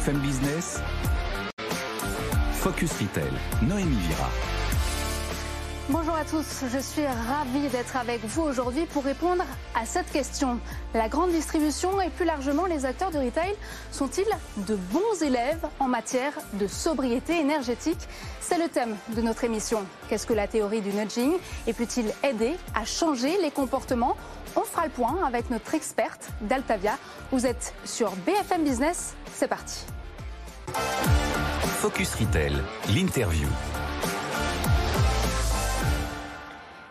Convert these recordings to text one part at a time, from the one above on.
BFM Business, Focus Retail, Noémie Vira. Bonjour à tous, je suis ravie d'être avec vous aujourd'hui pour répondre à cette question. La grande distribution et plus largement les acteurs du retail sont-ils de bons élèves en matière de sobriété énergétique? C'est le thème de notre émission. Qu'est-ce que la théorie du nudging? Et peut-il aider à changer les comportements? On fera le point avec notre experte d'Altavia. Vous êtes sur BFM Business, c'est parti. Focus Retail, l'interview.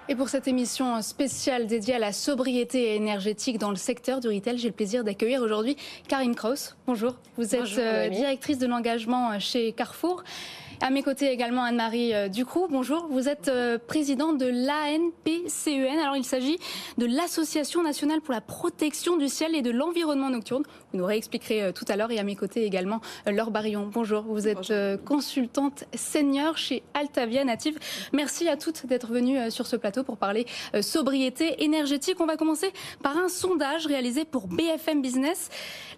Et pour cette émission spéciale dédiée à la sobriété énergétique dans le secteur du retail, j'ai le plaisir d'accueillir aujourd'hui Karine Kraus. Bonjour, vous êtes euh, directrice de l'engagement chez Carrefour. À mes côtés également Anne-Marie euh, Ducroux. Bonjour, vous êtes euh, présidente de l'ANPCEN. Alors il s'agit de l'Association nationale pour la protection du ciel et de l'environnement nocturne. Vous nous réexpliquerez euh, tout à l'heure. Et à mes côtés également Laure Barillon. Bonjour, vous êtes consultante senior chez Altavia Native. Merci à toutes d'être venues sur ce plateau pour parler sobriété énergétique. On va commencer par un sondage réalisé pour BFM Business.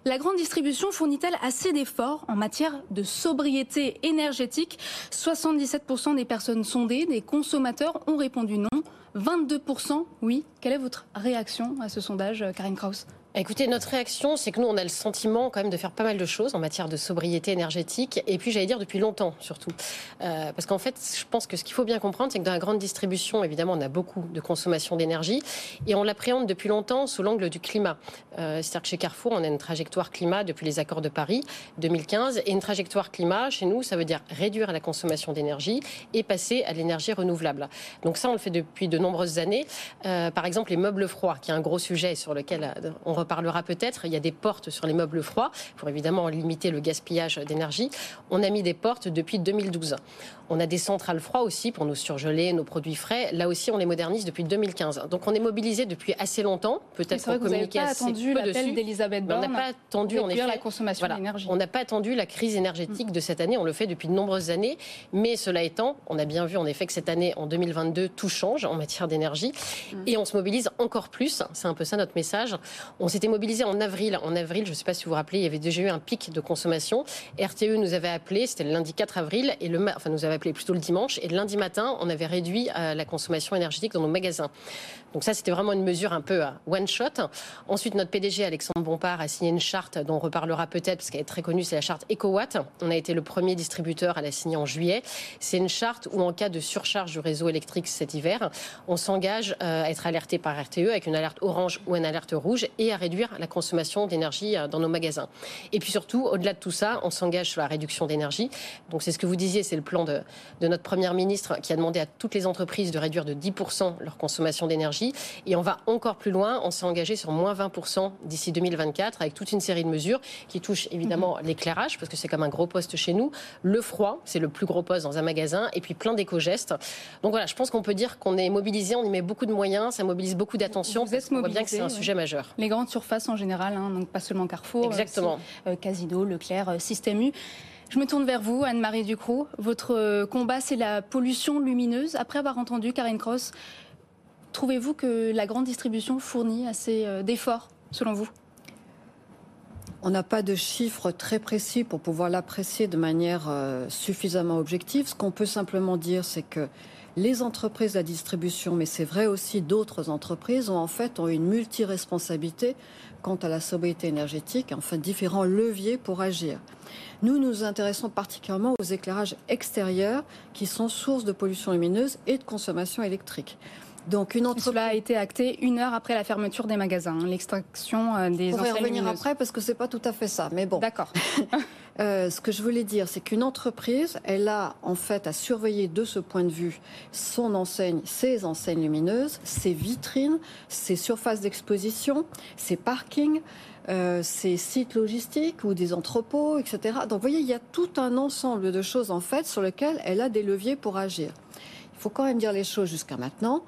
La grande distribution fournit-elle assez d'efforts en matière de sobriété énergétique? 77% des personnes sondées, des consommateurs, ont répondu non. 22% oui. Quelle est votre réaction à ce sondage, Karine Kraus? Écoutez, notre réaction, c'est que nous, on a le sentiment quand même de faire pas mal de choses en matière de sobriété énergétique, et puis j'allais dire depuis longtemps surtout. Euh, parce qu'en fait, je pense que ce qu'il faut bien comprendre, c'est que dans la grande distribution, évidemment, on a beaucoup de consommation d'énergie, et on l'appréhende depuis longtemps sous l'angle du climat. Euh, C'est-à-dire que chez Carrefour, on a une trajectoire climat depuis les accords de Paris 2015, et une trajectoire climat, chez nous, ça veut dire réduire la consommation d'énergie et passer à l'énergie renouvelable. Donc ça, on le fait depuis de nombreuses années. Euh, par exemple, les meubles froids, qui est un gros sujet sur lequel on reparlera peut-être. Il y a des portes sur les meubles froids pour évidemment limiter le gaspillage d'énergie. On a mis des portes depuis 2012. On a des centrales froides aussi pour nos surgelés, nos produits frais. Là aussi, on les modernise depuis 2015. Donc on est mobilisé depuis assez longtemps. Peut-être pour communiquer pas assez attendu peu dessus. d'Elisabeth On n'a pas attendu en effet la consommation d'énergie. On n'a pas attendu la crise énergétique de cette année. On le fait depuis de nombreuses années. Mais cela étant, on a bien vu en effet que cette année, en 2022, tout change en matière d'énergie mm. et on se mobilise encore plus. C'est un peu ça notre message. On s'était mobilisé en avril. En avril, je ne sais pas si vous vous rappelez, il y avait déjà eu un pic de consommation. RTE nous avait appelé, c'était le lundi 4 avril, et le, enfin nous avait appelé plutôt le dimanche, et le lundi matin, on avait réduit euh, la consommation énergétique dans nos magasins. Donc ça, c'était vraiment une mesure un peu one shot. Ensuite, notre PDG Alexandre Bompard a signé une charte dont on reparlera peut-être parce qu'elle est très connue, c'est la charte EcoWatt. On a été le premier distributeur à la signer en juillet. C'est une charte où en cas de surcharge du réseau électrique cet hiver, on s'engage euh, à être alerté par RTE avec une alerte orange ou une alerte rouge et réduire la consommation d'énergie euh, dans nos magasins. Et puis surtout, au-delà de tout ça, on s'engage sur la réduction d'énergie. Donc c'est ce que vous disiez, c'est le plan de, de notre première ministre qui a demandé à toutes les entreprises de réduire de 10% leur consommation d'énergie. Et on va encore plus loin. On s'est engagé sur moins 20% d'ici 2024 avec toute une série de mesures qui touchent évidemment mhm. l'éclairage parce que c'est comme un gros poste chez nous. Le froid, c'est le plus gros poste dans un magasin. Et puis plein d'éco-gestes. Donc voilà, je pense qu'on peut dire qu'on est mobilisé, on y met beaucoup de moyens, ça mobilise beaucoup d'attention. On voit bien que c'est un sujet majeur. Les grandes surfaces en général, hein, donc pas seulement Carrefour, Exactement. Euh, Casino, Leclerc, euh, Système U. Je me tourne vers vous, Anne-Marie Ducrot. Votre euh, combat, c'est la pollution lumineuse. Après avoir entendu Karine Cross, Trouvez-vous que la grande distribution fournit assez euh, d'efforts, selon vous? On n'a pas de chiffres très précis pour pouvoir l'apprécier de manière euh, suffisamment objective. Ce qu'on peut simplement dire, c'est que les entreprises de la distribution, mais c'est vrai aussi d'autres entreprises, ont en fait une multi-responsabilité quant à la sobriété énergétique, enfin différents leviers pour agir. Nous nous intéressons particulièrement aux éclairages extérieurs qui sont source de pollution lumineuse et de consommation électrique. Donc une entreprise... Cela a été acté une heure après la fermeture des magasins, hein, l'extraction euh, des On va y revenir après parce que c'est pas tout à fait ça, mais bon. D'accord. euh, ce que je voulais dire, c'est qu'une entreprise, elle a en fait à surveiller de ce point de vue son enseigne, ses enseignes lumineuses, ses vitrines, ses surfaces d'exposition, ses parkings. Euh, ses sites logistiques ou des entrepôts, etc. Donc, vous voyez, il y a tout un ensemble de choses en fait sur lesquelles elle a des leviers pour agir. Il faut quand même dire les choses jusqu'à maintenant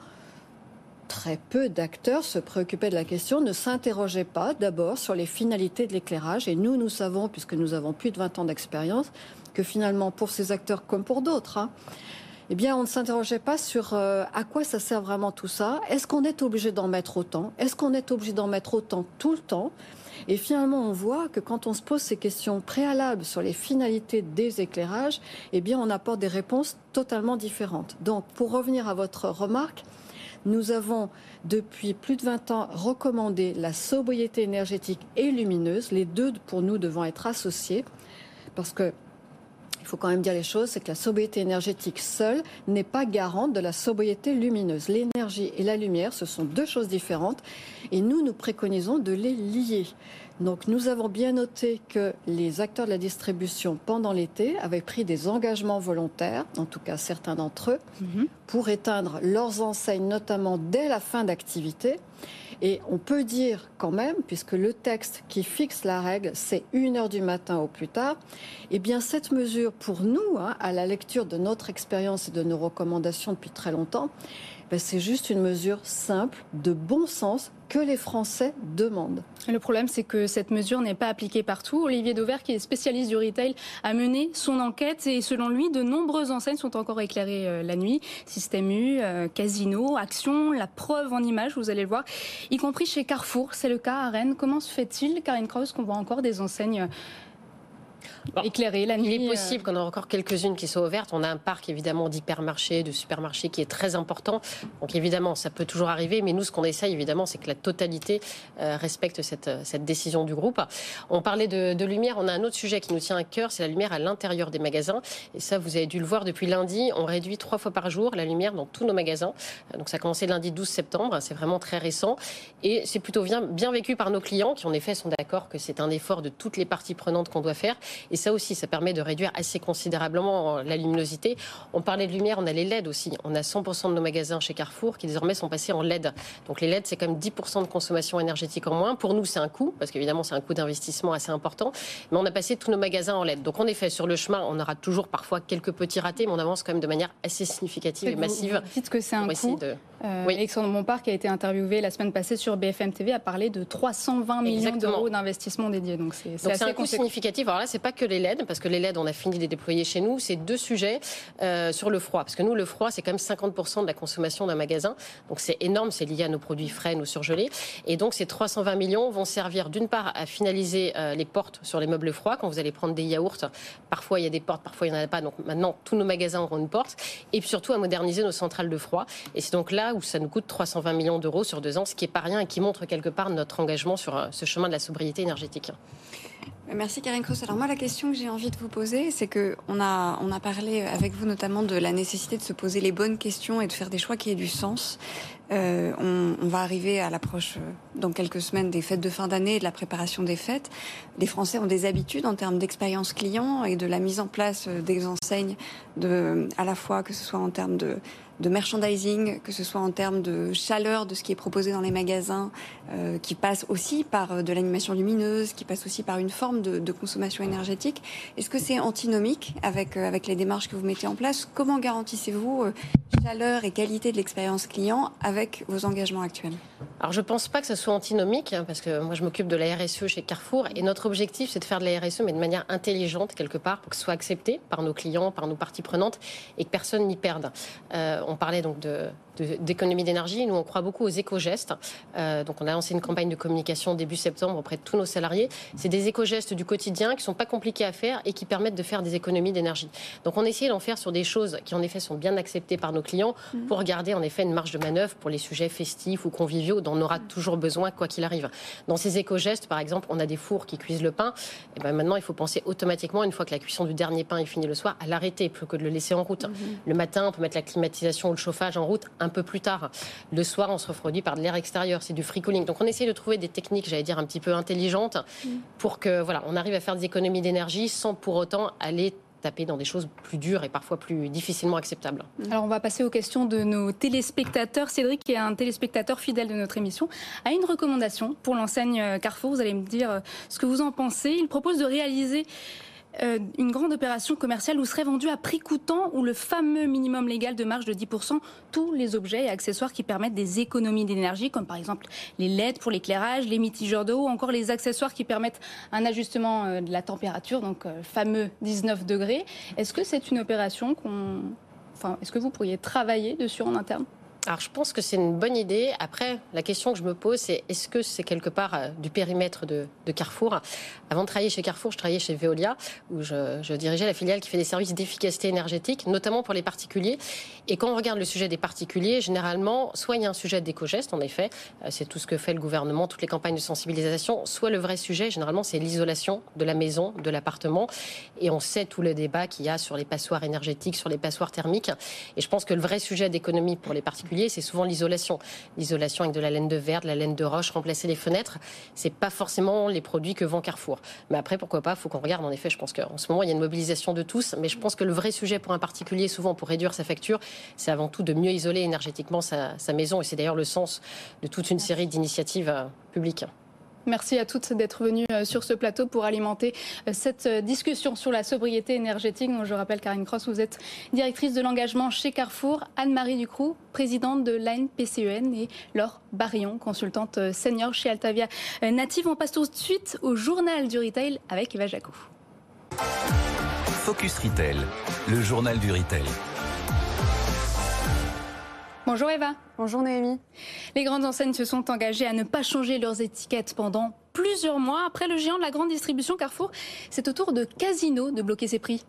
très peu d'acteurs se préoccupaient de la question, ne s'interrogeaient pas d'abord sur les finalités de l'éclairage. Et nous, nous savons, puisque nous avons plus de 20 ans d'expérience, que finalement, pour ces acteurs comme pour d'autres, hein, eh bien, on ne s'interrogeait pas sur euh, à quoi ça sert vraiment tout ça. Est-ce qu'on est obligé d'en mettre autant? Est-ce qu'on est obligé d'en mettre autant tout le temps? Et finalement, on voit que quand on se pose ces questions préalables sur les finalités des éclairages, eh bien, on apporte des réponses totalement différentes. Donc, pour revenir à votre remarque, nous avons depuis plus de 20 ans recommandé la sobriété énergétique et lumineuse, les deux pour nous devant être associés, parce que il faut quand même dire les choses, c'est que la sobriété énergétique seule n'est pas garante de la sobriété lumineuse. L'énergie et la lumière, ce sont deux choses différentes et nous, nous préconisons de les lier. Donc nous avons bien noté que les acteurs de la distribution pendant l'été avaient pris des engagements volontaires, en tout cas certains d'entre eux, mhm. pour éteindre leurs enseignes, notamment dès la fin d'activité. Et on peut dire quand même, puisque le texte qui fixe la règle, c'est une heure du matin au plus tard, eh bien cette mesure, pour nous, hein, à la lecture de notre expérience et de nos recommandations depuis très longtemps, ben, c'est juste une mesure simple, de bon sens, que les Français demandent. Le problème, c'est que cette mesure n'est pas appliquée partout. Olivier Dauvert, qui est spécialiste du retail, a mené son enquête et selon lui, de nombreuses enseignes sont encore éclairées euh, la nuit. Système U, euh, Casino, Action, la preuve en image, vous allez le voir, y compris chez Carrefour. C'est le cas à Rennes. Comment se fait-il, Karine Kraus, qu'on voit encore des enseignes éclairé la nuit. Il est possible euh. qu'on ait encore quelques-unes qui soient ouvertes. On a un parc évidemment d'hypermarchés, de supermarchés qui est très important. Donc évidemment, ça peut toujours arriver. Mais nous, ce qu'on essaye évidemment, c'est que la totalité euh, respecte cette, cette décision du groupe. On parlait de, de, lumière. On a un autre sujet qui nous tient à cœur, c'est la lumière à l'intérieur des magasins. Et ça, vous avez dû le voir depuis lundi. On réduit trois fois par jour la lumière dans tous nos magasins. Donc ça a commencé lundi 12 septembre. C'est vraiment très récent. Et c'est plutôt bien, bien vécu par nos clients qui, en effet, sont d'accord que c'est un effort de toutes les parties prenantes qu'on doit faire. Et ça aussi, ça permet de réduire assez considérablement la luminosité. On parlait de lumière, on a les LED aussi. On a 100% de nos magasins chez Carrefour qui désormais sont passés en LED. Donc les LED, c'est quand même 10% de consommation énergétique en moins. Pour nous, c'est un coût, parce qu'évidemment, c'est un coût d'investissement assez important. Mais on a passé tous nos magasins en LED. Donc en effet, sur le chemin, on aura toujours parfois quelques petits ratés, mais on avance quand même de manière assez significative et massive. Vous dites que c'est un coût. De... Euh, oui. Alexandre Montparc, qui a été interviewé la semaine passée sur BFM TV, a parlé de 320 millions d'euros d'investissement dédié. Donc c'est un coût significatif. Alors là, c'est pas que les LED, parce que les LED, on a fini de les déployer chez nous. C'est deux sujets euh, sur le froid, parce que nous, le froid, c'est quand même 50% de la consommation d'un magasin. Donc c'est énorme, c'est lié à nos produits frais, nos surgelés. Et donc ces 320 millions vont servir d'une part à finaliser euh, les portes sur les meubles froids. Quand vous allez prendre des yaourts, parfois il y a des portes, parfois il n'y en a pas. Donc maintenant, tous nos magasins auront une porte. Et surtout à moderniser nos centrales de froid. Et c'est donc là où ça nous coûte 320 millions d'euros sur deux ans, ce qui est pas rien et qui montre quelque part notre engagement sur euh, ce chemin de la sobriété énergétique. Merci Karine Kroos. Alors moi, la question que j'ai envie de vous poser, c'est que on a, on a parlé avec vous notamment de la nécessité de se poser les bonnes questions et de faire des choix qui aient du sens. Euh, on, va arriver à l'approche euh, dans quelques semaines des fêtes de fin d'année et de la préparation des fêtes. Les Français ont des habitudes en termes d'expérience client et de la mise en place des enseignes, à la fois que ce soit en termes de de merchandising, que ce soit en termes de chaleur de ce qui est proposé dans les magasins, euh, qui passe aussi par euh, de l'animation lumineuse, qui passe aussi par une forme de, consommation énergétique. Est-ce que c'est antinomique avec, euh, avec les démarches que vous mettez en place? Comment garantissez-vous euh, chaleur et qualité de l'expérience client avec vos engagements actuels? Alors je ne pense pas que ce soit antinomique, hein, parce que moi je m'occupe de la RSE chez Carrefour, et notre objectif c'est de faire de la RSE, mais de manière intelligente quelque part, pour que ce soit accepté par nos clients, par nos parties prenantes, et que personne n'y perde. On parlait donc de d'économie d'énergie. Nous, on croit beaucoup aux éco-gestes. Euh, donc, on a lancé une campagne de communication début septembre auprès de tous nos salariés. C'est des éco-gestes du quotidien qui sont pas compliqués à faire et qui permettent de faire des économies d'énergie. Donc, on essaie d'en faire sur des choses qui, en effet, sont bien acceptées par nos clients mhm. pour garder, en effet, une marge de manœuvre pour les sujets festifs ou conviviaux dont on aura toujours besoin, quoi qu'il arrive. Dans ces éco-gestes, par exemple, on a des fours qui cuisent le pain. Et ben maintenant, il faut penser automatiquement, une fois que la cuisson du dernier pain est finie le soir, à l'arrêter plutôt que de le laisser en route. Mhm. Le matin, on peut mettre la climatisation ou le chauffage en route un peu plus tard. Le soir, on se refroidit par de l'air extérieur, c'est du free cooling. Donc on essaie de trouver des techniques, j'allais dire, un petit peu intelligentes mm. pour que voilà, on arrive à faire des économies d'énergie sans pour autant aller taper dans des choses plus dures et parfois plus difficilement acceptables. Mm. Alors on va passer aux questions de nos téléspectateurs. Cédric, qui est un téléspectateur fidèle de notre émission, a une recommandation pour l'enseigne Carrefour. Vous allez me dire euh, ce que vous en pensez. Il propose de réaliser euh, une grande opération commerciale où seraient vendus à prix coûtant ou le fameux minimum légal de marge de 10% tous les objets et accessoires qui permettent des économies d'énergie, comme par exemple les LED pour l'éclairage, les mitigeurs d'eau, encore les accessoires qui permettent un ajustement euh, de la température, donc euh, fameux 19 degrés. Est-ce que c'est une opération qu'on enfin, est-ce que vous pourriez travailler dessus en interne? Alors je pense que c'est une bonne idée. Après, la question que je me pose, c'est est-ce que c'est quelque part euh, du périmètre de, Carrefour? Avant de travailler chez Carrefour, je travaillais chez Veolia, où je, dirigeais la filiale qui fait des services d'efficacité énergétique, notamment pour les particuliers. Et quand on regarde le sujet des particuliers, généralement, soit il y a un sujet d'éco-geste, en effet, euh, c'est tout ce que fait le gouvernement, toutes les campagnes de sensibilisation, soit le vrai sujet, généralement, c'est l'isolation de la maison, de l'appartement. Et on sait tout le débat qu'il y a sur les passoires énergétiques, sur les passoires thermiques. Et je pense que le vrai sujet d'économie pour les particuliers, c'est souvent l'isolation. L'isolation avec de la laine de verre, de la laine de roche, remplacer les fenêtres, c'est pas forcément les produits que vend Carrefour. Mais après, pourquoi pas, faut qu'on regarde. En effet, je pense qu'en ce moment, il y a une mobilisation de tous, mais je pense que le vrai sujet pour un particulier, souvent pour réduire sa facture, c'est avant tout de mieux isoler énergétiquement sa, sa maison. Et c'est d'ailleurs le sens de toute une série d'initiatives euh, publiques. Merci à toutes d'être venues euh, sur ce plateau pour alimenter euh, cette euh, discussion sur la sobriété énergétique. Je rappelle, Karine Cross, vous êtes directrice de l'engagement chez Carrefour, Anne-Marie Ducroux, présidente de l'ANPCEN et Laure Barillon, consultante senior chez Altavia Native. On passe tout de suite au journal du retail avec Eva Jacou. Focus Retail, le journal du retail. Bonjour Eva. Bonjour Noémie. Les grandes enseignes se sont engagées à ne pas changer leurs étiquettes pendant plusieurs mois. Après le géant de la grande distribution Carrefour, c'est au tour de Casino de bloquer ses prix.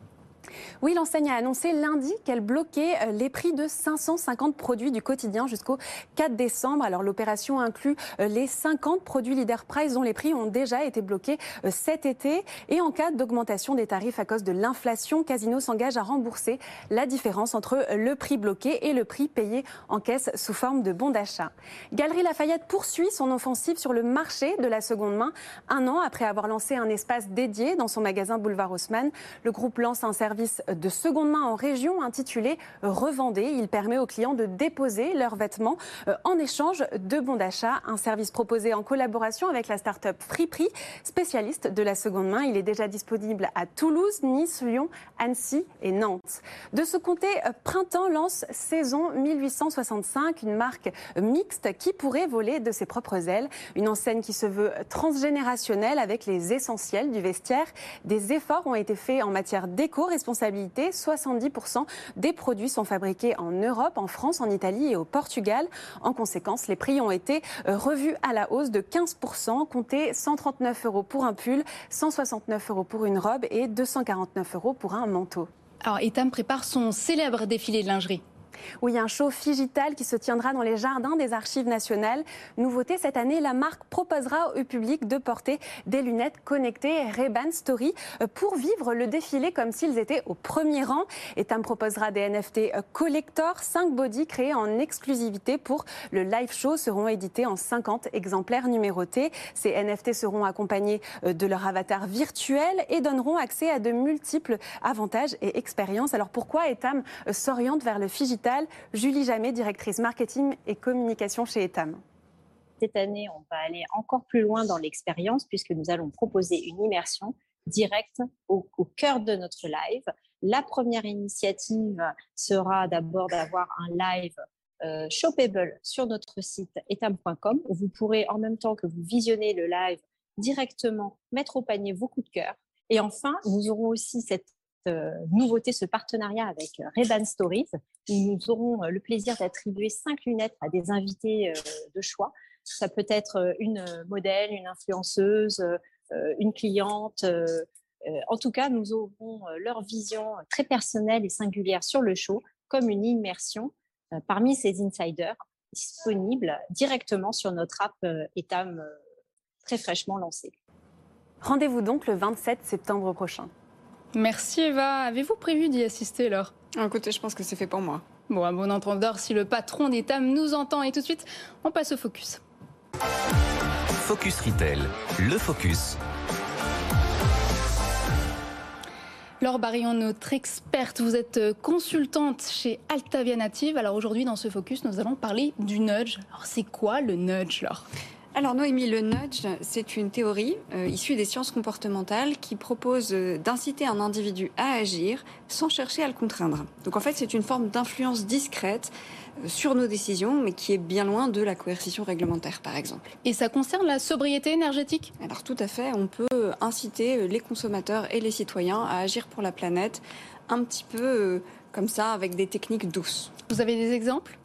Oui, l'enseigne a annoncé lundi qu'elle bloquait euh, les prix de 550 produits du quotidien jusqu'au 4 décembre. Alors l'opération inclut euh, les 50 produits Leader Price dont les prix ont déjà été bloqués euh, cet été. Et en cas d'augmentation des tarifs à cause de l'inflation, Casino s'engage à rembourser la différence entre le prix bloqué et le prix payé en caisse sous forme de bon d'achat. Galerie Lafayette poursuit son offensive sur le marché de la seconde main. Un an après avoir lancé un espace dédié dans son magasin Boulevard Haussmann, le groupe lance un service de seconde main en région intitulé Revendez. Il permet aux clients de déposer leurs vêtements euh, en échange de bons d'achat. Un service proposé en collaboration avec la start-up Friprix, spécialiste de la seconde main. Il est déjà disponible à Toulouse, Nice, Lyon, Annecy et Nantes. De ce côté, euh, Printemps lance Saison 1865, une marque mixte qui pourrait voler de ses propres ailes. Une enseigne qui se veut transgénérationnelle avec les essentiels du vestiaire. Des efforts ont été faits en matière d'éco, responsabilité. 70% des produits sont fabriqués en Europe, en France, en Italie et au Portugal. En conséquence, les prix ont été euh, revus à la hausse de 15%, comptez 139 euros pour un pull, 169 euros pour une robe et 249 euros pour un manteau. Alors, Etam prépare son célèbre défilé de lingerie. Oui, un show digital qui se tiendra dans les jardins des archives nationales. Nouveauté cette année, la marque proposera au public de porter des lunettes connectées Ray-Ban Story euh, pour vivre le défilé comme s'ils étaient au premier rang. Etam proposera des NFT euh, collector, 5 body créés en exclusivité pour le live show seront édités en 50 exemplaires numérotés. Ces NFT seront accompagnés euh, de leur avatar virtuel et donneront accès à de multiples avantages et expériences. Alors pourquoi Etam s'oriente vers le Julie Jamet, directrice marketing et communication chez Etam. Cette année, on va aller encore plus loin dans l'expérience puisque nous allons proposer une immersion directe au, cœur de notre live. La première initiative sera d'abord d'avoir un live euh, shoppable sur notre site etam.com où vous pourrez en même temps que vous visionnez le live directement mettre au panier vos coups de cœur. Et enfin, nous aurons aussi cette nouveauté, ce partenariat avec euh, Reban Stories, où nous aurons euh, le plaisir d'attribuer cinq lunettes à des invités de choix. Ça peut être une modèle, une influenceuse, une cliente. En tout cas, nous aurons leur vision très personnelle et singulière sur le show, comme une immersion parmi ces insiders disponibles directement sur notre app Etam très fraîchement lancée. Rendez-vous donc le 27 septembre prochain. Merci Eva. Avez-vous prévu d'y assister alors? Écoutez, je pense que c'est fait pour moi. Bon, à bon entendeur, si le patron d'Etam nous entend. Et tout de suite, on passe au focus. Focus Retail, le focus. Laure Barillon, notre experte, vous êtes consultante chez Altavia Native. Alors aujourd'hui, dans ce focus, nous allons parler du nudge. Alors c'est quoi le nudge, Laure? Alors Noémie, le nudge, c'est une théorie euh, issue des sciences comportementales qui propose euh, d'inciter un individu à agir sans chercher à le contraindre. Donc en fait, c'est une forme d'influence discrète euh, sur nos décisions, mais qui est bien loin de la coercition réglementaire, par exemple. Et ça concerne la sobriété énergétique? Alors tout à fait, on peut inciter les consommateurs et les citoyens à agir pour la planète un petit peu comme ça, avec des techniques douces. Vous avez des exemples?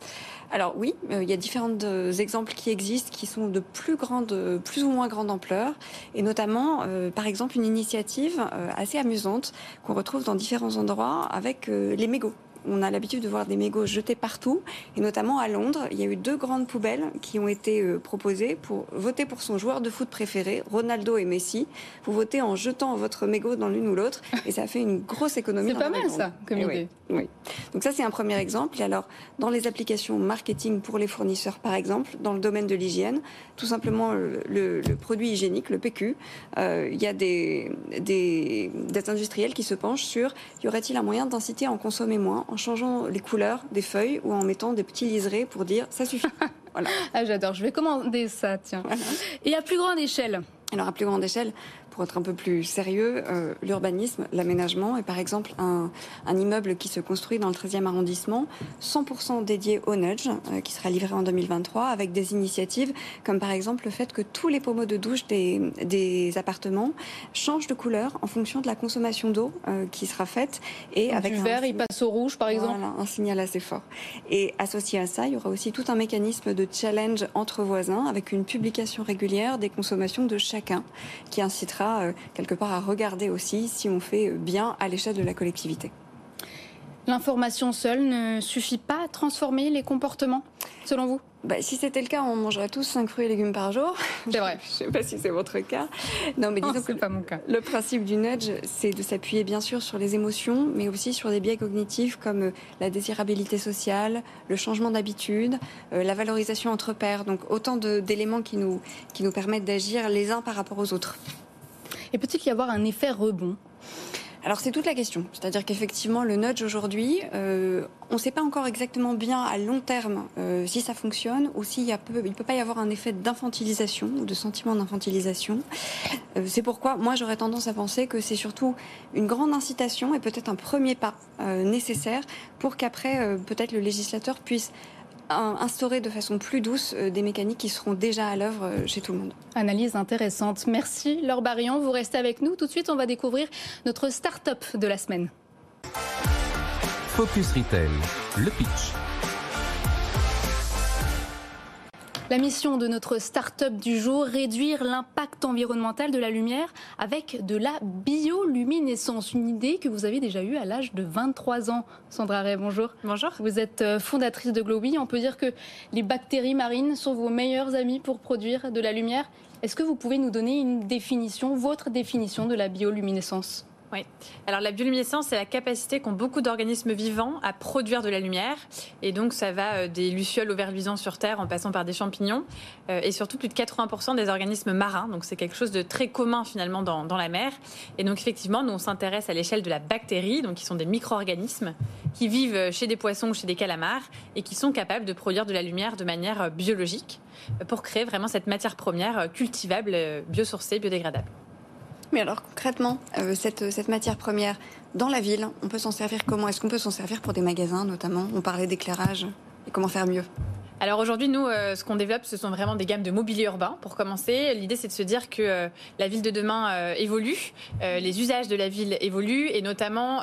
Alors oui, euh, il y a différents euh, exemples qui existent qui sont de plus grande, plus ou moins grande ampleur, et notamment, euh, par exemple, une initiative assez amusante qu'on retrouve dans différents endroits avec les mégots on a l'habitude de voir des mégots jetés partout, et notamment à Londres, il y a eu deux grandes poubelles qui ont été euh, proposées pour voter pour son joueur de foot préféré, Ronaldo et Messi. Vous votez en jetant votre mégot dans l'une ou l'autre, et ça fait une grosse économie. C'est pas mal ça, comme idée. Oui, Donc ça, c'est un premier exemple. Et alors, dans les applications marketing pour les fournisseurs, par exemple, dans le domaine de l'hygiène, tout simplement le, produit hygiénique, le PQ, euh, il y a des, des, des industriels qui se penchent sur y aurait-il un moyen d'inciter à en consommer moins en changeant les couleurs des feuilles ou en mettant des petits liserés pour dire ça suffit. voilà. Ah, j'adore, je vais commander ça, tiens. Et à plus grande échelle alors à plus grande échelle, pour être un peu plus sérieux, euh, l'urbanisme, l'aménagement est par exemple un, immeuble qui se construit dans le 13e arrondissement, 100% dédié au nudge, euh, qui sera livré en 2023, avec des initiatives comme par exemple le fait que tous les pommeaux de douche des, appartements changent de couleur en fonction de la consommation d'eau euh, qui sera faite. Et avec du vert, il passe au rouge par exemple voilà, un signal assez fort. Et associé à ça, il y aura aussi tout un mécanisme de challenge entre voisins avec une publication régulière des consommations de chacun qui incitera euh, quelque part à regarder aussi si on fait bien à l'échelle de la collectivité. L'information seule ne suffit pas à transformer les comportements, selon vous? Bah, si c'était le cas, on mangerait tous 5 fruits et légumes par jour. C'est vrai. Je ne sais pas si c'est votre cas. Non, mais disons que pas mon cas. Le principe du nudge, c'est de s'appuyer bien sûr sur les émotions, mais aussi sur des biais cognitifs comme euh, la désirabilité sociale, le changement d'habitude, euh, la valorisation entre pairs. Donc autant d'éléments qui nous, qui nous permettent d'agir les uns par rapport aux autres. Et peut-il y avoir un effet rebond? Alors c'est toute la question. C'est-à-dire qu'effectivement, le nudge aujourd'hui, euh, on ne sait pas encore exactement bien à long terme euh, si ça fonctionne ou s'il ne peut pas y avoir un effet d'infantilisation ou de sentiment d'infantilisation. Euh, c'est pourquoi moi j'aurais tendance à penser que c'est surtout une grande incitation et peut-être un premier pas nécessaire pour qu'après peut-être le législateur puisse instaurer de façon plus douce euh, des mécaniques qui seront déjà à l'œuvre euh, chez tout le monde. Analyse intéressante. Merci Laure Barillon. Vous restez avec nous. Tout de suite, on va découvrir notre start-up de la semaine. Focus Retail, le pitch. La mission de notre start-up du jour, réduire l'impact environnemental de la lumière avec de la bioluminescence. Une idée que vous avez déjà eue à l'âge de 23 ans. Sandra Ray, bonjour. Bonjour. Vous êtes euh, fondatrice de Glowy. On peut dire que les bactéries marines sont vos meilleurs amis pour produire de la lumière. Est-ce que vous pouvez nous donner une définition, votre définition de la bioluminescence? Oui. Alors la bioluminescence, c'est la capacité qu'ont beaucoup d'organismes vivants à produire de la lumière. Et donc ça va euh, des lucioles vers luisants sur Terre en passant par des champignons. Euh, et surtout plus de 80% des organismes marins. Donc c'est quelque chose de très commun finalement dans, dans la mer. Et donc effectivement, nous on s'intéresse à l'échelle de la bactérie, donc qui sont des micro-organismes qui vivent chez des poissons ou chez des calamars et qui sont capables de produire de la lumière de manière euh, biologique pour créer vraiment cette matière première cultivable, biosourcée, biodégradable. Mais alors concrètement, euh, cette, cette matière première dans la ville, on peut s'en servir comment? Est-ce qu'on peut s'en servir pour des magasins notamment? On parlait d'éclairage. Et comment faire mieux? Alors aujourd'hui, nous, euh, ce qu'on développe, ce sont vraiment des gammes de mobilier urbain. Pour commencer, l'idée, c'est de se dire que euh, la ville de demain euh, évolue, les usages de la ville évoluent, et notamment,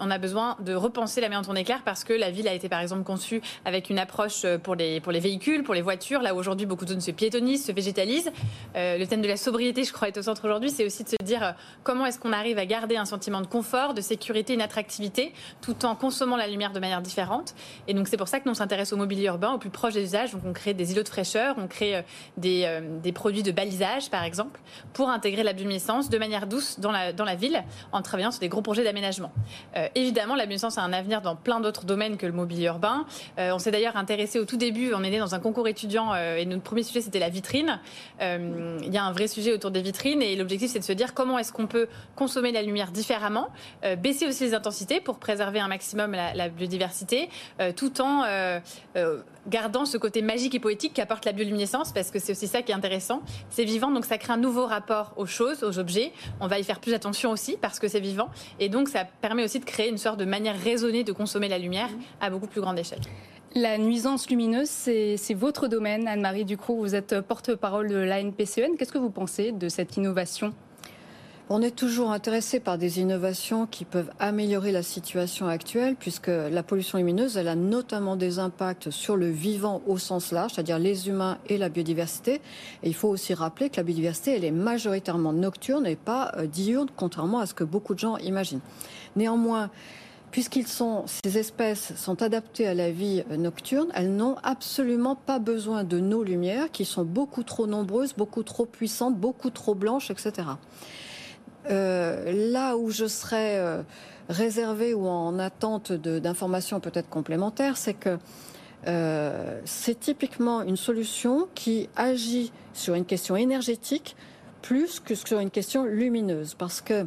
on a besoin de repenser la manière dont on éclaire parce que la ville a été, par exemple, conçue avec une approche pour les, pour les véhicules, pour les voitures. Là, aujourd'hui, beaucoup de zones se piétonnisent, se végétalisent. le thème de la sobriété, je crois, est au centre aujourd'hui. C'est aussi de se dire comment est-ce qu'on arrive à garder un sentiment de confort, de sécurité, une attractivité, tout en consommant la lumière de manière différente. Et donc, c'est pour ça que nous, on s'intéresse au mobilier urbain, au plus proche des usages. Donc on crée des îlots de fraîcheur, on crée euh, des, euh, des, produits de balisage, par exemple, pour intégrer la bioluminescence de manière douce dans la, dans la ville, en travaillant sur des gros projets d'aménagement. Euh, évidemment, la bioluminescence a un avenir dans plein d'autres domaines que le mobilier urbain. on s'est d'ailleurs intéressé au tout début, on est né dans un concours étudiant, et notre premier sujet, c'était la vitrine. il y a un vrai sujet autour des vitrines, et l'objectif, c'est de se dire comment est-ce qu'on peut consommer la lumière différemment, baisser aussi les intensités pour préserver un maximum la, la biodiversité, tout en gardant ce côté magique et poétique qu'apporte la bioluminescence, parce que c'est aussi ça qui est intéressant. C'est vivant, donc ça crée un nouveau rapport aux choses, aux objets. On va y faire plus attention aussi, parce que c'est vivant. Et donc ça permet aussi de créer une sorte de manière raisonnée de consommer la lumière à beaucoup plus grande échelle. La nuisance lumineuse, c'est votre domaine, Anne-Marie Ducrot. Vous êtes porte-parole de l'ANPCN. Qu'est-ce que vous pensez de cette innovation? On est toujours intéressé par des innovations qui peuvent améliorer la situation actuelle, puisque la pollution lumineuse, elle a notamment des impacts sur le vivant au sens large, c'est-à-dire les humains et la biodiversité. Et il faut aussi rappeler que la biodiversité, elle est majoritairement nocturne et pas euh, diurne, contrairement à ce que beaucoup de gens imaginent. Néanmoins, puisqu'ils sont, ces espèces sont adaptées à la vie euh, nocturne, elles n'ont absolument pas besoin de nos lumières, qui sont beaucoup trop nombreuses, beaucoup trop puissantes, beaucoup trop blanches, etc. Euh, là où je serais euh, réservée ou en attente d'informations peut-être complémentaires, c'est que euh, c'est typiquement une solution qui agit sur une question énergétique plus que sur une question lumineuse, parce que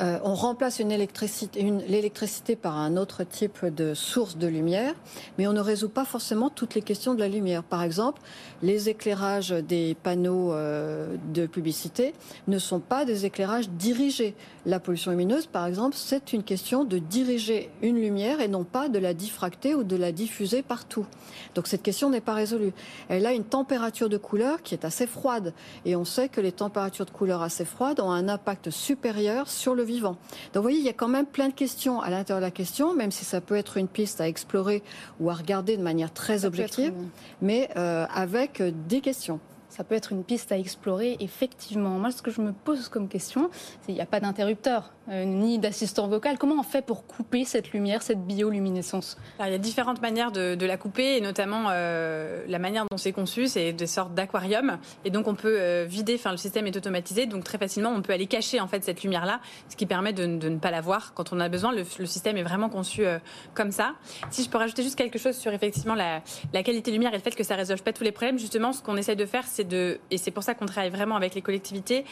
euh, on remplace l'électricité par un autre type de source de lumière, mais on ne résout pas forcément toutes les questions de la lumière. Par exemple, les éclairages des panneaux euh, de publicité ne sont pas des éclairages dirigés. La pollution lumineuse, par exemple, c'est une question de diriger une lumière et non pas de la diffracter ou de la diffuser partout. Donc cette question n'est pas résolue. Elle a une température de couleur qui est assez froide, et on sait que les températures de couleur assez froides ont un impact supérieur sur le vivant. Donc vous voyez, il y a quand même plein de questions à l'intérieur de la question, même si ça peut être une piste à explorer ou à regarder de manière très objective, mais euh, avec des questions ça peut être une piste à explorer, effectivement. Moi, ce que je me pose comme question, c'est qu'il n'y a pas d'interrupteur, euh, ni d'assistant vocal. Comment on fait pour couper cette lumière, cette bioluminescence? Il y a différentes manières de, la couper, et notamment euh, la manière dont c'est conçu, c'est des sortes d'aquariums. Et donc, on peut euh, vider, enfin, le système est automatisé, donc très facilement, on peut aller cacher en fait cette lumière-là, ce qui permet de, ne pas la voir quand on a besoin. Le, système est vraiment conçu comme ça. Si je peux rajouter juste quelque chose sur effectivement la, la qualité lumière et le fait que ça ne résolve pas tous les problèmes, justement, ce qu'on essaie de faire, c'est et c'est pour ça qu'on travaille vraiment avec les collectivités,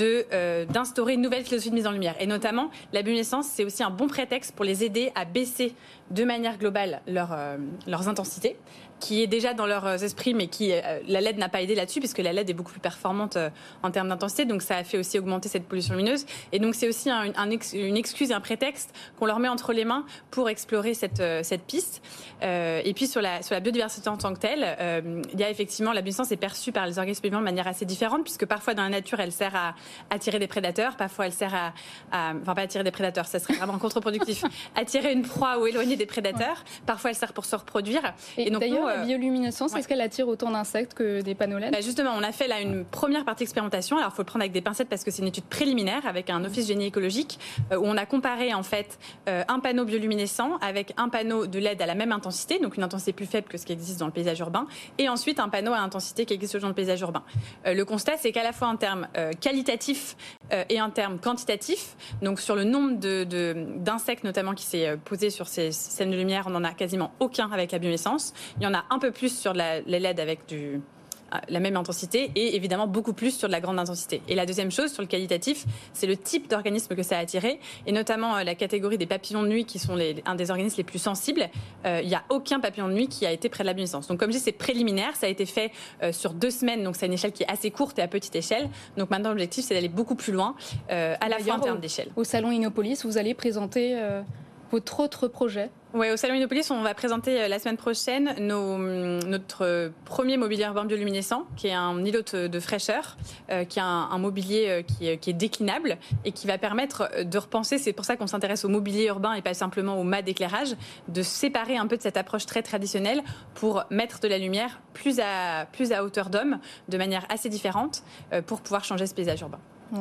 euh, d'instaurer une nouvelle philosophie de mise en lumière. Et notamment, la bioluminescence, c'est aussi un bon prétexte pour les aider à baisser de manière globale euh, leurs intensités qui est déjà dans leurs esprits, mais qui euh, la LED n'a pas aidé là-dessus, puisque la LED est beaucoup plus performante euh, en termes d'intensité, donc ça a fait aussi augmenter cette pollution lumineuse. Et donc c'est aussi un, une excuse un prétexte qu'on leur met entre les mains pour explorer cette, euh, cette piste. et puis sur la, sur la biodiversité en tant que telle, il y a effectivement la biodiversité est perçue par les organismes vivants de manière assez différente, puisque parfois dans la nature elle sert à attirer des prédateurs, parfois elle sert à, enfin pas attirer des prédateurs, ça serait vraiment contre-productif, attirer une proie ou éloigner des prédateurs. Parfois elle sert pour se reproduire. Et, donc la bioluminescence, est-ce qu'elle attire autant d'insectes que des panneaux LED bah, Justement, on a fait là une première partie expérimentation. Alors, il faut le prendre avec des pincettes parce que c'est une étude préliminaire avec un office génie écologique euh, où on a comparé en fait euh, un panneau bioluminescent avec un panneau de LED à la même intensité, donc une intensité plus faible que ce qui existe dans le paysage urbain, et ensuite un panneau à intensité qui existe dans le paysage urbain. Euh, le constat, c'est qu'à la fois en termes qualitatifs et en termes quantitatifs, donc sur le nombre d'insectes notamment qui s'est posé sur ces scènes de lumière, on n'en a quasiment aucun avec la bioluminescence. Il y en a un peu plus sur les LED avec du, euh, la même intensité et évidemment beaucoup plus sur de la grande intensité. Et la deuxième chose sur le qualitatif, c'est le type d'organisme que ça a attiré et notamment euh, la catégorie des papillons de nuit qui sont les, un des organismes les plus sensibles. Euh, il n'y a aucun papillon de nuit qui a été près de la bioluminescence. Donc comme je dis, c'est préliminaire, ça a été fait sur deux semaines, donc c'est une échelle qui est assez courte et à petite échelle. Donc maintenant l'objectif c'est d'aller beaucoup plus loin à la fois en termes d'échelle. Au salon Innopolis, vous allez présenter votre autre projet oui, au Salon Innopolis, on va présenter euh, la semaine prochaine notre premier mobilier urbain bioluminescent, qui est un îlot de fraîcheur, euh, qui est un, mobilier euh, qui, est, déclinable et qui va permettre de repenser, c'est pour ça qu'on s'intéresse au mobilier urbain et pas simplement au mat d'éclairage, de séparer un peu de cette approche très traditionnelle pour mettre de la lumière plus à, plus à hauteur d'homme, de manière assez différente, pour pouvoir changer ce paysage urbain.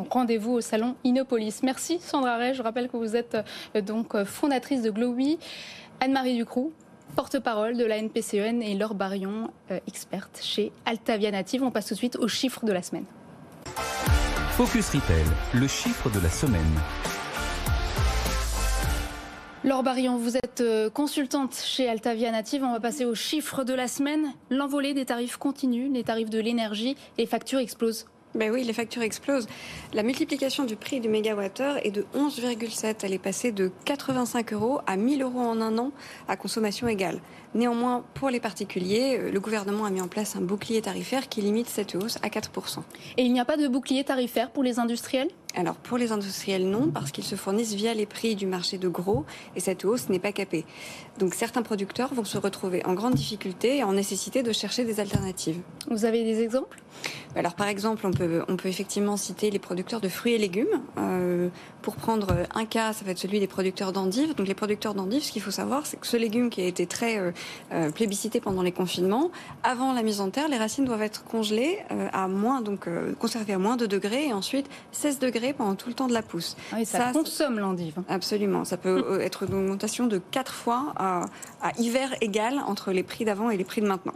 Rendez-vous au salon Innopolis. Merci Sandra Ray. Je rappelle que vous êtes donc fondatrice de Glowy. Anne-Marie Ducroux, porte-parole de la NPCEN e et Laure Barion, euh, experte chez Altavia Native. On passe tout de suite aux chiffres de la semaine. Focus Retail, le chiffre de la semaine. Laure Barion, vous êtes euh, consultante chez Altavia Native. On va passer aux chiffres de la semaine. L'envolée des tarifs continue, les tarifs de l'énergie, les factures explosent. Ben oui, les factures explosent. La multiplication du prix du mégawattheure est de 11,7. Elle est passée de 85 euros à 1000 euros en un an à consommation égale. Néanmoins, pour les particuliers, le gouvernement a mis en place un bouclier tarifaire qui limite cette hausse à 4%. Et il n'y a pas de bouclier tarifaire pour les industriels? Alors pour les industriels non, parce qu'ils se fournissent via les prix du marché de gros et cette hausse n'est pas capée. Donc certains producteurs vont se retrouver en grande difficulté et en nécessité de chercher des alternatives. Vous avez des exemples? Alors par exemple, on peut, on peut effectivement citer les producteurs de fruits et légumes. Euh, pour prendre un cas, ça va être celui des producteurs d'endives. Donc les producteurs d'endives, ce qu'il faut savoir, c'est que ce légume qui a été très euh, euh, plébiscité pendant les confinements, avant la mise en terre, les racines doivent être congelées à moins, donc conservées à moins de degrés et ensuite 16 degrés pendant tout le temps de la pousse. Ah ça, consomme l'endive. Absolument. Ça peut être une augmentation de 4 fois à, à hiver égal entre les prix d'avant et les prix de maintenant.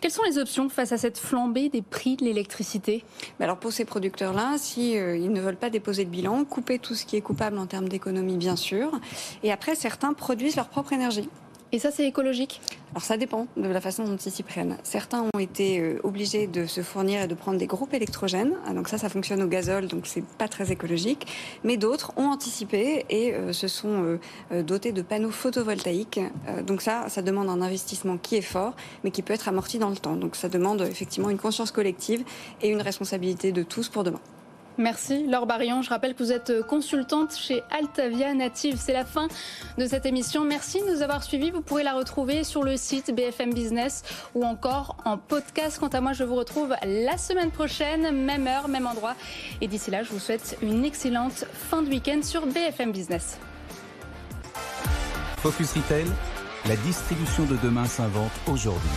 Quelles sont les options face à cette flambée des prix de l'électricité? Alors pour ces producteurs-là, si euh, ils ne veulent pas déposer de bilan, couper tout ce qui est coupable en termes d'économie, bien sûr. Et après, certains produisent leur propre énergie. Et ça, c'est écologique Alors ça dépend de la façon dont ils s'y prennent. Certains ont été euh, obligés de se fournir et de prendre des groupes électrogènes. Ah, donc ça, ça fonctionne au gazole, donc c'est pas très écologique. Mais d'autres ont anticipé et euh, se sont euh, dotés de panneaux photovoltaïques. donc ça, ça demande un investissement qui est fort, mais qui peut être amorti dans le temps. Donc ça demande effectivement une conscience collective et une responsabilité de tous pour demain. Merci Laure Barillon. Je rappelle que vous êtes consultante chez Altavia Native. C'est la fin de cette émission. Merci de nous avoir suivis. Vous pourrez la retrouver sur le site BFM Business ou encore en podcast. Quant à moi, je vous retrouve la semaine prochaine, même heure, même endroit. Et d'ici là, je vous souhaite une excellente fin de week-end sur BFM Business. Focus Retail, la distribution de demain s'invente aujourd'hui.